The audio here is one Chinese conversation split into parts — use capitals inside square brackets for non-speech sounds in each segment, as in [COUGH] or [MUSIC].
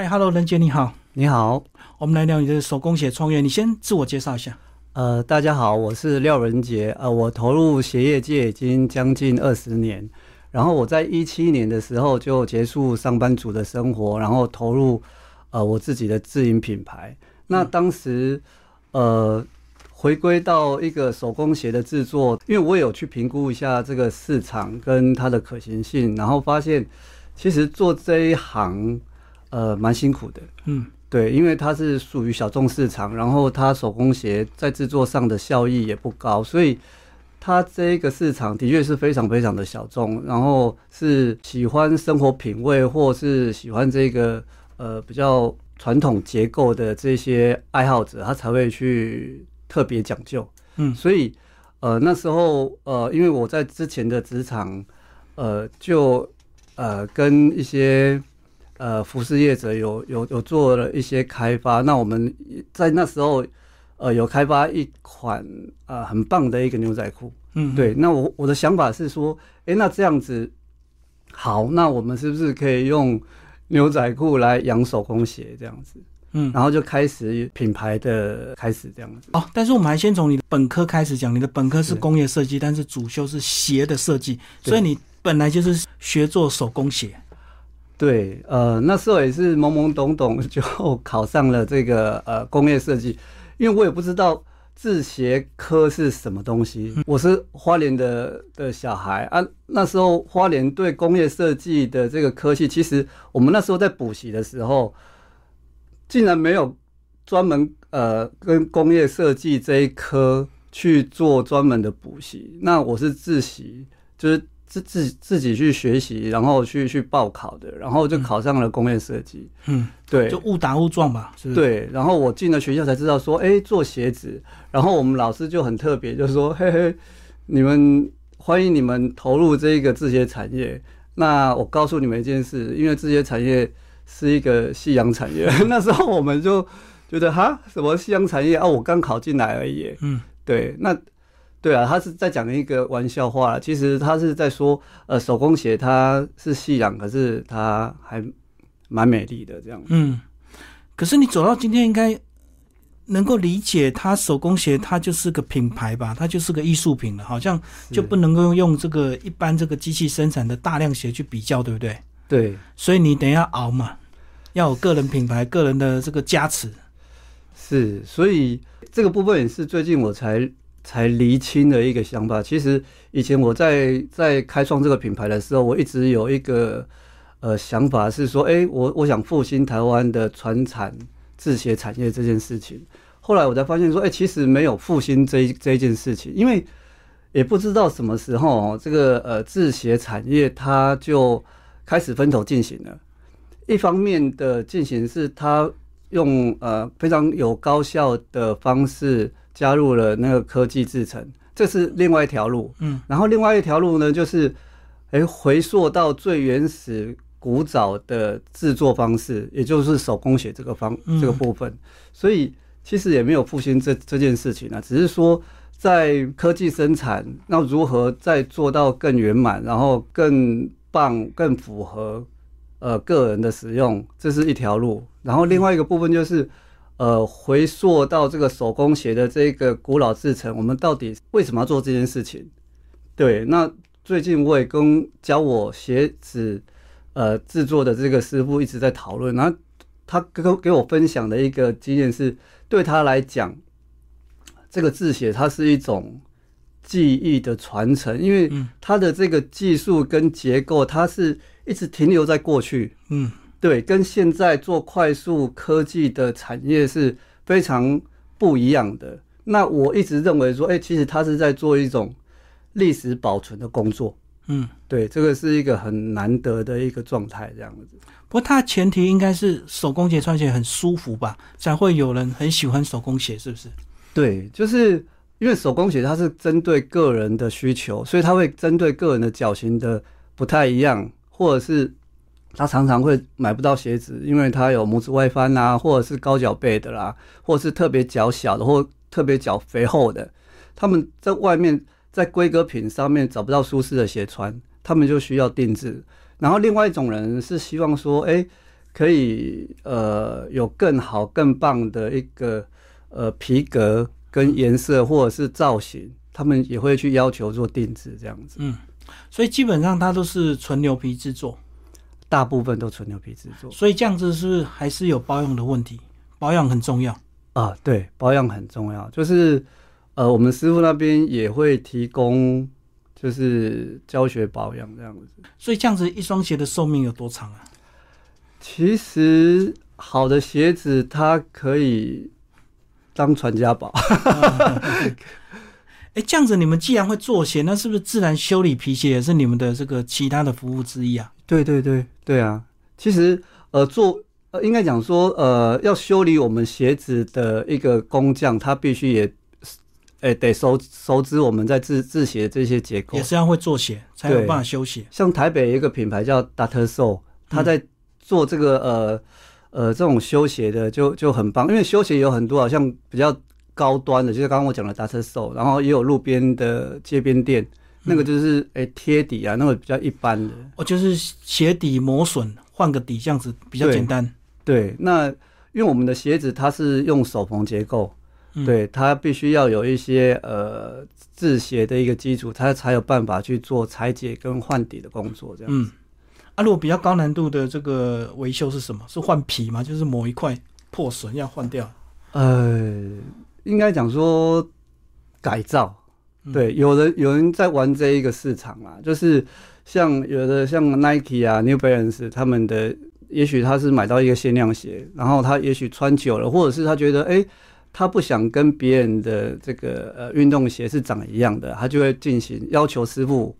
嗨，Hello，任杰你好，你好，我们来聊你的手工鞋创业，你先自我介绍一下。呃，大家好，我是廖仁杰，呃，我投入鞋业界已经将近二十年，然后我在一七年的时候就结束上班族的生活，然后投入呃我自己的自营品牌。那当时呃回归到一个手工鞋的制作，因为我有去评估一下这个市场跟它的可行性，然后发现其实做这一行呃蛮辛苦的，嗯。对，因为它是属于小众市场，然后它手工鞋在制作上的效益也不高，所以它这个市场的确是非常非常的小众，然后是喜欢生活品味或是喜欢这个呃比较传统结构的这些爱好者，他才会去特别讲究。嗯，所以呃那时候呃因为我在之前的职场呃就呃跟一些。呃，服饰业者有有有做了一些开发，那我们在那时候，呃，有开发一款呃很棒的一个牛仔裤，嗯，对。那我我的想法是说，哎，那这样子好，那我们是不是可以用牛仔裤来养手工鞋这样子？嗯，然后就开始品牌的开始这样子。哦，但是我们还先从你的本科开始讲，你的本科是工业设计，但是主修是鞋的设计，所以你本来就是学做手工鞋。对，呃，那时候也是懵懵懂懂就 [LAUGHS] 考上了这个呃工业设计，因为我也不知道制鞋科是什么东西。我是花莲的的小孩啊，那时候花莲对工业设计的这个科系，其实我们那时候在补习的时候，竟然没有专门呃跟工业设计这一科去做专门的补习。那我是自习，就是。自自自己去学习，然后去去报考的，然后就考上了工业设计。嗯，对，就误打误撞吧。对，然后我进了学校才知道说，哎，做鞋子。然后我们老师就很特别，就说，[LAUGHS] 嘿嘿，你们欢迎你们投入这个制鞋产业。那我告诉你们一件事，因为制鞋产业是一个夕阳产业。[LAUGHS] 那时候我们就觉得，哈，什么夕阳产业啊？我刚考进来而已。嗯，对，那。对啊，他是在讲一个玩笑话。其实他是在说，呃，手工鞋它是夕阳，可是它还蛮美丽的这样。嗯，可是你走到今天，应该能够理解，它手工鞋它就是个品牌吧？它就是个艺术品了，好像就不能够用这个一般这个机器生产的大量鞋去比较，对不对？对。所以你等一下熬嘛，要有个人品牌、个人的这个加持。是，所以这个部分也是最近我才。才厘清的一个想法。其实以前我在在开创这个品牌的时候，我一直有一个呃想法是说，哎，我我想复兴台湾的传产制鞋产业这件事情。后来我才发现说，哎，其实没有复兴这这件事情，因为也不知道什么时候这个呃制鞋产业它就开始分头进行了。一方面的进行是它用呃非常有高效的方式。加入了那个科技制成，这是另外一条路。嗯，然后另外一条路呢，就是，哎，回溯到最原始、古早的制作方式，也就是手工写这个方这个部分。所以其实也没有复兴这这件事情啊，只是说在科技生产，那如何再做到更圆满，然后更棒、更符合呃个人的使用，这是一条路。然后另外一个部分就是。呃，回溯到这个手工鞋的这个古老制成，我们到底为什么要做这件事情？对，那最近我也跟教我鞋子呃制作的这个师傅一直在讨论，然后他给给我分享的一个经验是，对他来讲，这个字写它是一种技艺的传承，因为它的这个技术跟结构，它是一直停留在过去。嗯。对，跟现在做快速科技的产业是非常不一样的。那我一直认为说，哎，其实他是在做一种历史保存的工作。嗯，对，这个是一个很难得的一个状态，这样子。不过，它前提应该是手工鞋穿起来很舒服吧，才会有人很喜欢手工鞋，是不是？对，就是因为手工鞋它是针对个人的需求，所以它会针对个人的脚型的不太一样，或者是。他常常会买不到鞋子，因为他有拇指外翻啊，或者是高脚背的啦，或者是特别脚小的，或特别脚肥厚的。他们在外面在规格品上面找不到舒适的鞋穿，他们就需要定制。然后另外一种人是希望说，哎，可以呃有更好更棒的一个呃皮革跟颜色或者是造型，他们也会去要求做定制这样子。嗯，所以基本上它都是纯牛皮制作，大部分都纯牛皮制作所以这样子是还是有保养的问题？保养很重要。啊，对，保养很重要。就是呃，我们师傅那边也会提供，就是教学保养这样子。所以这样子一双鞋的寿命有多长啊？其实好的鞋子它可以当传家宝。[LAUGHS] [LAUGHS] [LAUGHS] 哎，这样子你们既然会做鞋，那是不是自然修理皮鞋也是你们的这个其他的服务之一啊？对对对对啊！其实呃，做呃，应该讲说呃，要修理我们鞋子的一个工匠，他必须也，哎，得熟熟知我们在制制鞋这些结构也，是要会做鞋才有办法修鞋。像台北一个品牌叫 Dr. Soul，他在做这个呃呃这种修鞋的就就很棒，因为修鞋有很多，好像比较高端的，就是刚刚我讲的 Dr. Soul，然后也有路边的街边店，那个就是哎贴底啊，那个比较一般的。哦，就是鞋底磨损，换个底这样子比较简单。对，那因为我们的鞋子它是用手缝结构，嗯对，它必须要有一些呃制鞋的一个基础，它才有办法去做裁剪跟换底的工作，这样。嗯，啊，如果比较高难度的这个维修是什么？是换皮吗？就是某一块破损要换掉。呃，应该讲说改造，嗯对，有人有人在玩这一个市场啊，就是像有的像 Nike 啊、New Balance 他们的，也许他是买到一个限量鞋，然后他也许穿久了，或者是他觉得哎。他不想跟别人的这个呃运动鞋是长一样的，他就会进行要求师傅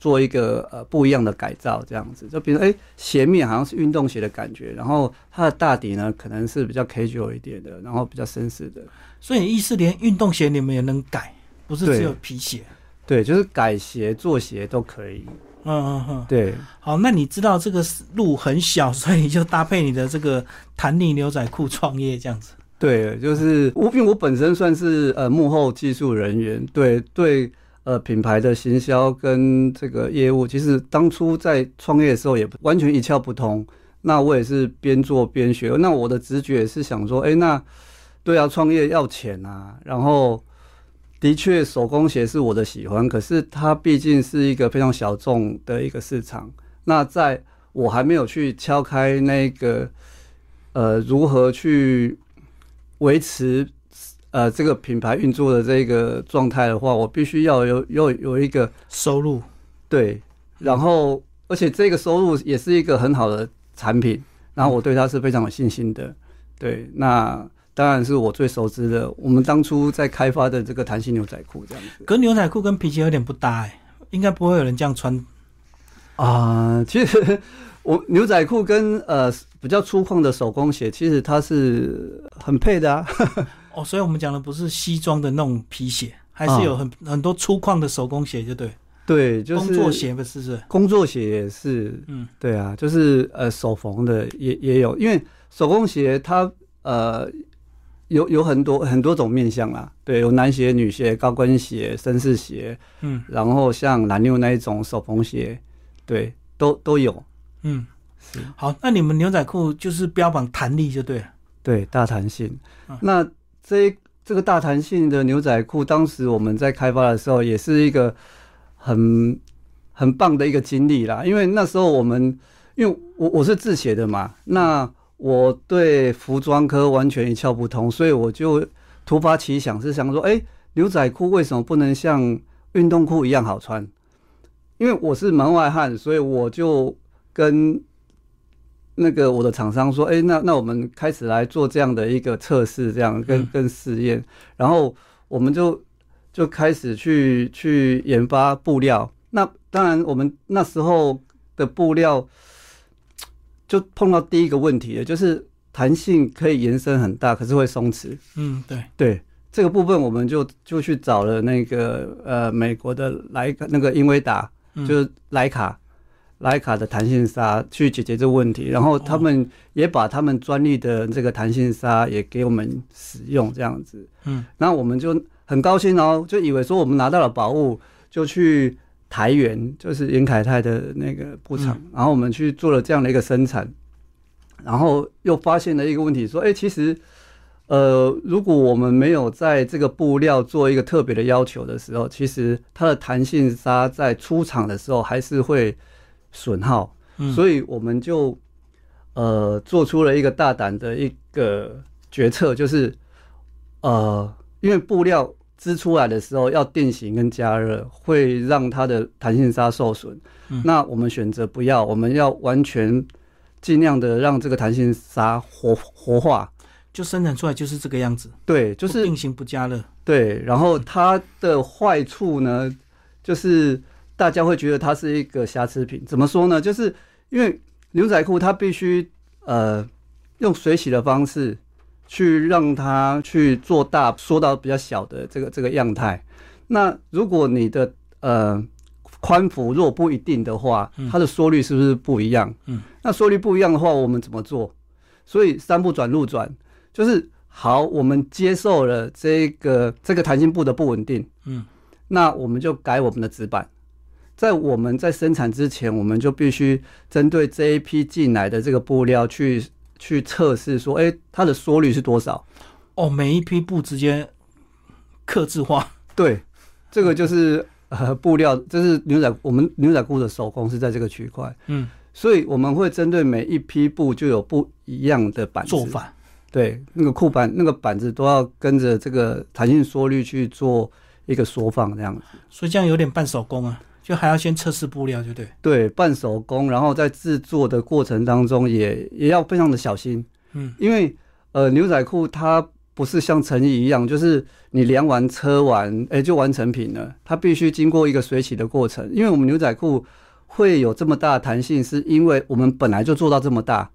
做一个呃不一样的改造，这样子就比如哎鞋面好像是运动鞋的感觉，然后它的大底呢可能是比较 casual 一点的，然后比较绅士的，所以意思连运动鞋你们也能改，不是只有皮鞋。对，就是改鞋做鞋都可以。嗯嗯嗯。对，好，那你知道这个路很小，所以你就搭配你的这个弹力牛仔裤创业这样子。对，就是我，因为我本身算是呃幕后技术人员，对对，呃品牌的行销跟这个业务，其实当初在创业的时候也完全一窍不通。那我也是边做边学，那我的直觉是想说，哎，那对啊，创业要钱啊，然后的确手工鞋是我的喜欢，可是它毕竟是一个非常小众的一个市场。那在我还没有去敲开那个呃如何去维持呃这个品牌运作的这个状态的话，我必须要有有有一个收入，对，然后而且这个收入也是一个很好的产品，然后我对它是非常有信心的。对，那当然是我最熟知的，我们当初在开发的这个弹性牛仔裤这样子可牛仔裤跟皮鞋有点不搭哎、应该不会有人这样穿。啊。其实我牛仔裤跟呃比较粗犷的手工鞋，其实它是很配的啊。哦，所以我们讲的不是西装的那种皮鞋，还是有很、很多粗犷的手工鞋，就对，对，就是工作鞋不是是？工作鞋也是，嗯，对啊，就是呃手缝的也也有，因为手工鞋它呃有有很多很多种面向啦，对，有男鞋、女鞋、高跟鞋、绅士鞋，嗯。然后像蓝妞那一种手缝鞋，对，都都有，嗯。是，好，那你们牛仔裤就是标榜弹力就对了。对，大弹性。嗯。那这这个大弹性的牛仔裤，当时我们在开发的时候，也是一个很很棒的一个经历啦。因为那时候我们，因为我我是自写的嘛，那我对服装科完全一窍不通，所以我就突发奇想，是想说，哎、牛仔裤为什么不能像运动裤一样好穿？因为我是门外汉，所以我就跟那个我的厂商说，哎、那那我们开始来做这样的一个测试，这样跟嗯跟试验，然后我们就就开始去去研发布料。那当然，我们那时候的布料就碰到第一个问题了，就是弹性可以延伸很大，可是会松弛。嗯，对，对这个部分，我们就就去找了那个呃美国的莱那个英威达，嗯就是莱卡。莱卡的弹性纱去解决这个问题，然后他们也把他们专利的这个弹性纱也给我们使用，这样子。嗯，那我们就很高兴哦，就以为说我们拿到了宝物，就去台源，就是严凯泰的那个布厂，然后我们去做了这样的一个生产。然后又发现了一个问题，说，哎，其实，呃，如果我们没有在这个布料做一个特别的要求的时候，其实它的弹性纱在出厂的时候还是会损耗，所以我们就呃做出了一个大胆的一个决策，就是呃，因为布料织出来的时候要定型跟加热，会让它的弹性纱受损，那我们选择不要，我们要完全。尽量的让这个弹性纱活活化，就生产出来就是这个样子。对，就是定型不加热。对，然后它的坏处呢，就是大家会觉得它是一个瑕疵品。怎么说呢？就是因为牛仔裤它必须呃用水洗的方式去让它去做大，缩到比较小的这个这个样态。那如果你的呃。宽幅若不一定的话，它的缩率是不是不一样？嗯，那缩率不一样的话，我们怎么做？所以三不转路转，就是好，我们接受了这个这个弹性布的不稳定，嗯，那我们就改我们的纸板。在我们在生产之前，我们就必须针对这一批进来的这个布料去去测试，说，哎，它的缩率是多少？哦，每一批布直接刻字化，[LAUGHS] 对，这个就是。呃，布料这是牛仔，我们牛仔裤的手工是在这个区块，嗯，所以我们会针对每一批布就有不一样的板做法，对，那个裤板那个板子都要跟着这个弹性缩率去做一个缩放这样子，所以这样有点半手工啊，就还要先测试布料，就对，对，半手工，然后在制作的过程当中也也要非常的小心，嗯，因为呃牛仔裤它。不是像成衣一样，就是你量完车完，哎，就完成品了。它必须经过一个水洗的过程。因为我们牛仔裤会有这么大的弹性，是因为我们本来就做到这么大。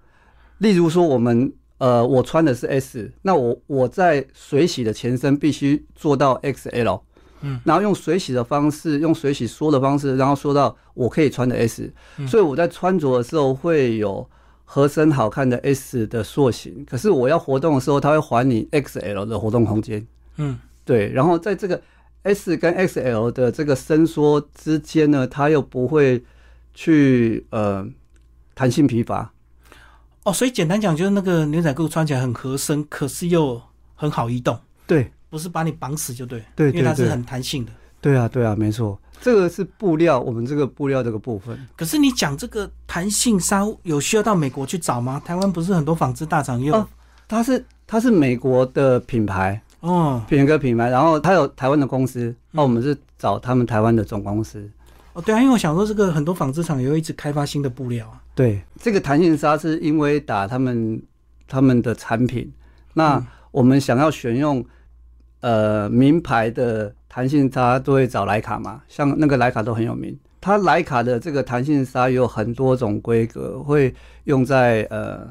例如说，我们呃，我穿的是 S，那我我在水洗的前身必须做到 XL，嗯，然后用水洗的方式，用水洗缩的方式，然后缩到我可以穿的 S。所以我在穿着的时候会有。合身好看的 S 的塑形，可是我要活动的时候，它会还你 XL 的活动空间。嗯，对。然后在这个 S 跟 XL 的这个伸缩之间呢，它又不会去呃弹性疲乏。哦，所以简单讲，就是那个牛仔裤穿起来很合身，可是又很好移动。对，不是把你绑死就对。对，因为它是很弹性的。对啊，对啊，没错。这个是布料，我们这个布料这个部分。可是你讲这个弹性纱有需要到美国去找吗？台湾不是很多纺织大厂用？它是它是美国的品牌哦，品个品牌，然后它有台湾的公司，那我们是找他们台湾的总公司。哦，对啊，因为我想说，这个很多纺织厂也会一直开发新的布料啊。对，这个弹性纱是因为打他们他们的产品，那我们想要选用呃名牌的。弹性纱都会找莱卡嘛，像那个莱卡都很有名。它莱卡的这个弹性纱有很多种规格，会用在呃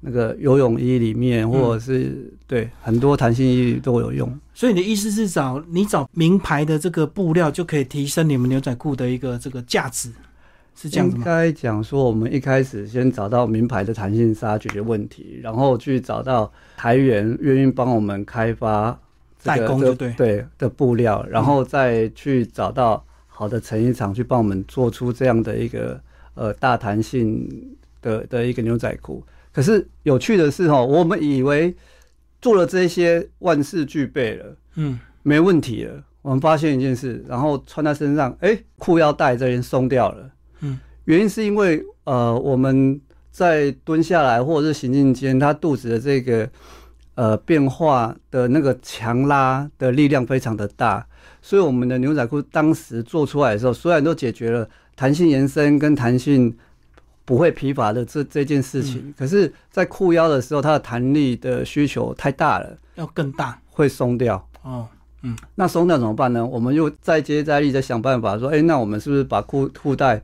那个游泳衣里面，或者是对很多弹性衣都有用。所以你的意思是找你找名牌的这个布料，就可以提升你们牛仔裤的一个这个价值，是这样子吗？应该讲说，我们一开始先找到名牌的弹性纱解决问题，然后去找到台源愿意帮我们开发。代工就对对的布料，然后再去找到好的成衣厂去帮我们做出这样的一个呃大弹性的的一个牛仔裤。可是有趣的是哈，我们以为做了这些万事俱备了，嗯，没问题了。我们发现一件事，然后穿在身上，哎，裤腰带这边松掉了，嗯，原因是因为呃我们在蹲下来或者是行进间，他肚子的这个。呃，变化的那个强拉的力量非常的大，所以我们的牛仔裤当时做出来的时候，虽然都解决了弹性延伸跟弹性不会疲乏的这这件事情，可是，在裤腰的时候，它的弹力的需求太大了，要更大，会松掉。哦，嗯，那松掉怎么办呢？我们又再接再厉，再想办法说，哎，那我们是不是把裤裤带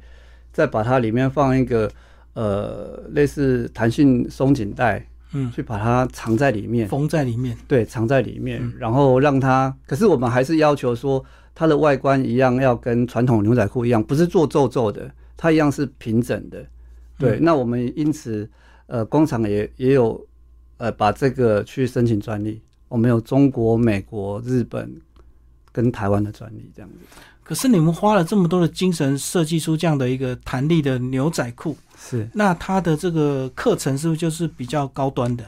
再把它里面放一个呃类似弹性松紧带？嗯，去把它藏在里面，缝在里面，对，藏在里面，然后让它。可是我们还是要求说，它的外观一样要跟传统牛仔裤一样，不是做皱皱的，它一样是平整的。对，那我们因此，呃，工厂也也有，呃，把这个去申请专利。我们有中国、美国、日本跟台湾的专利这样子。可是你们花了这么多的精神设计出这样的一个弹力的牛仔裤，是那它的这个课程是不是就是比较高端的？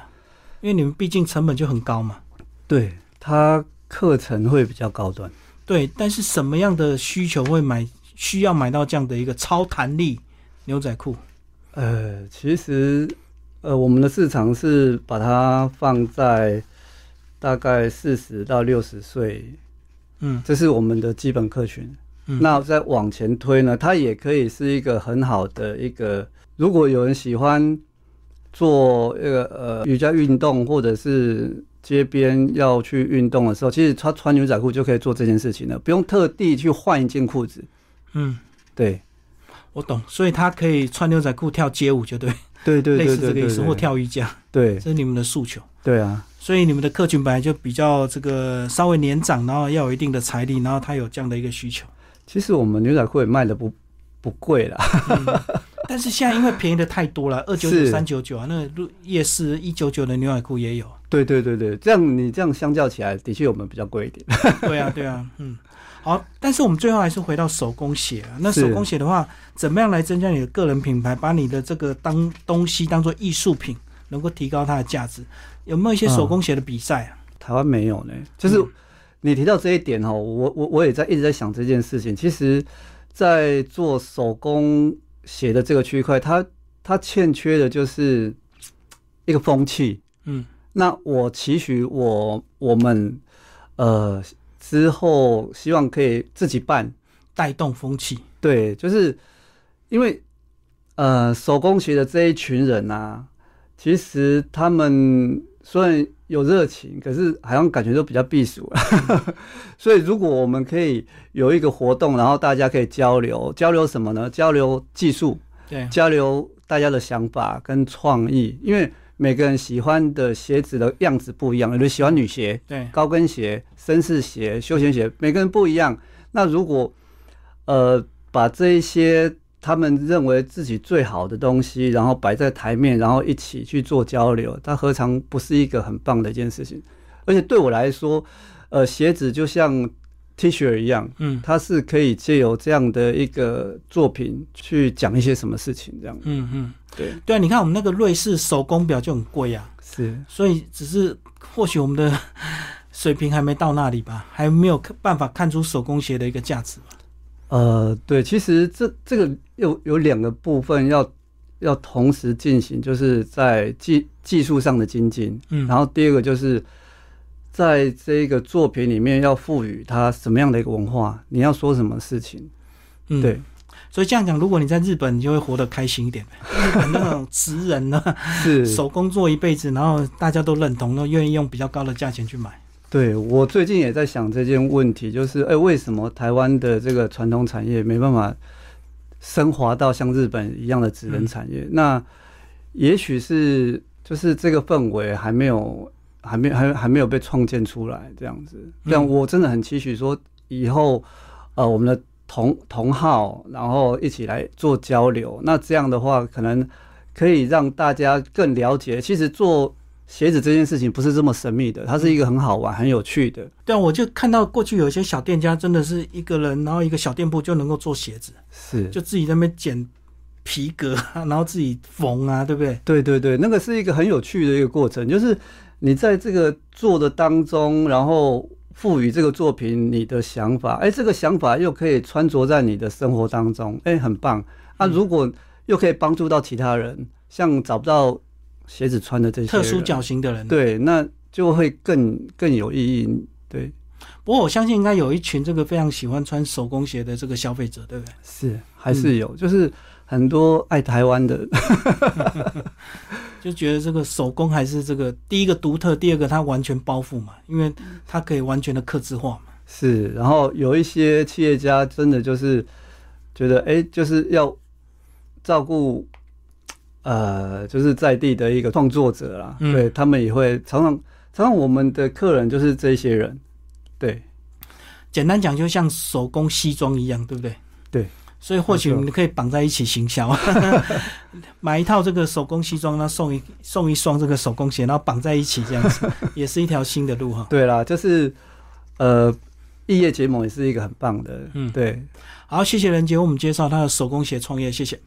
因为你们毕竟成本就很高嘛。对它课程会比较高端。对，但是什么样的需求会买需要买到这样的一个超弹力牛仔裤？呃，其实呃，我们的市场是把它放在大概四十到六十岁，嗯。这是我们的基本客群。嗯，那再往前推呢，它也可以是一个很好的一个，如果有人喜欢做一个呃瑜伽运动，或者是街边要去运动的时候，其实他穿牛仔裤就可以做这件事情了，不用特地去换一件裤子。嗯，对，我懂，所以他可以穿牛仔裤跳街舞，就对，对对类对对对似这个意思，或，跳瑜伽，对。这是你们的诉求。对啊，所以你们的客群本来就比较这个稍微年长，然后要有一定的财力，然后他有这样的一个需求。其实我们牛仔裤也卖的不不贵啦。但是现在因为便宜的太多了，[LAUGHS] 二九九、三九九啊，那夜市一九九的牛仔裤也有。对对对对，这样你这样相较起来，的确我们比较贵一点。[LAUGHS] 对啊，对啊，嗯。好，但是我们最后还是回到手工鞋啊。那手工鞋的话，怎么样来增加你的个人品牌，把你的这个当东西当做艺术品，能够提高它的价值？有没有一些手工鞋的比赛啊？台湾没有呢，就是嗯你提到这一点哈，我我我也在一直在想这件事情。其实，在做手工鞋的这个区块，它它欠缺的就是一个风气。嗯那我期许我我们呃之后希望可以自己办，带动风气。对，就是因为呃手工鞋的这一群人啊，其实他们虽然有热情，可是好像感觉都比较避暑了。[LAUGHS] 所以如果我们可以有一个活动，然后大家可以交流，交流什么呢？交流技术，对，交流大家的想法跟创意，因为每个人喜欢的鞋子的样子不一样，有人喜欢女鞋，对，高跟鞋、绅士鞋、休闲鞋，每个人不一样。那如果呃把这一些他们认为自己最好的东西，然后摆在台面，然后一起去做交流，它何尝不是一个很棒的一件事情？而且对我来说，呃，鞋子就像 T 恤一样，嗯。它是可以借由这样的一个作品去讲一些什么事情，这样。嗯嗯，对，对啊，你看我们那个瑞士手工表就很贵啊，是。所以只是或许我们的水平还没到那里吧，还没有看办法看出手工鞋的一个价值吧。呃，对，其实这这个有有两个部分要要同时进行，就是在技技术上的精进，嗯，然后第二个就是在这个作品里面要赋予它什么样的一个文化，你要说什么事情，嗯对，所以这样讲，如果你在日本，你就会活得开心一点。日本那种 [LAUGHS] 职人呢，是，手工做一辈子，然后大家都认同，都愿意用比较高的价钱去买。对我最近也在想这件问题，就是哎，为什么台湾的这个传统产业没办法升华到像日本一样的职能产业？那也许是就是这个氛围还没有，还没还还没有被创建出来这样子。嗯但我真的很期许说，以后呃我们的同同好，然后一起来做交流。那这样的话，可能可以让大家更了解，其实做。鞋子这件事情不是这么神秘的，它是一个很好玩、很有趣的。对啊，我就看到过去有一些小店家，真的是一个人，然后一个小店铺就能够做鞋子，是，就自己在那边剪皮革啊，[LAUGHS] 然后自己缝啊，对不对？对对对，那个是一个很有趣的一个过程，就是你在这个做的当中，然后赋予这个作品你的想法，哎，这个想法又可以穿着在你的生活当中，哎，很棒。啊，如果又可以帮助到其他人，像找不到鞋子穿的这些特殊脚型的人。对，那就会更更有意义。对，不过我相信应该有一群这个非常喜欢穿手工鞋的这个消费者，对不对？是还是有，就是很多爱台湾的，[LAUGHS] 就觉得这个手工还是这个第一个独特，第二个它完全包覆嘛，因为它可以完全的刻字化嘛。是，然后有一些企业家真的就是觉得，哎，就是要照顾，呃，就是在地的一个创作者啦，嗯对他们也会常常常常我们的客人就是这些人，对简单讲，就像手工西装一样，对不对？对。所以或许没错你们可以绑在一起行销，[LAUGHS] 买一套这个手工西装，然后送一送一双这个手工鞋，然后绑在一起，这样子 [LAUGHS] 也是一条新的路哈。对啦，就是呃，异业结盟也是一个很棒的，嗯对。好，谢谢任杰为我们介绍他的手工鞋创业，谢谢。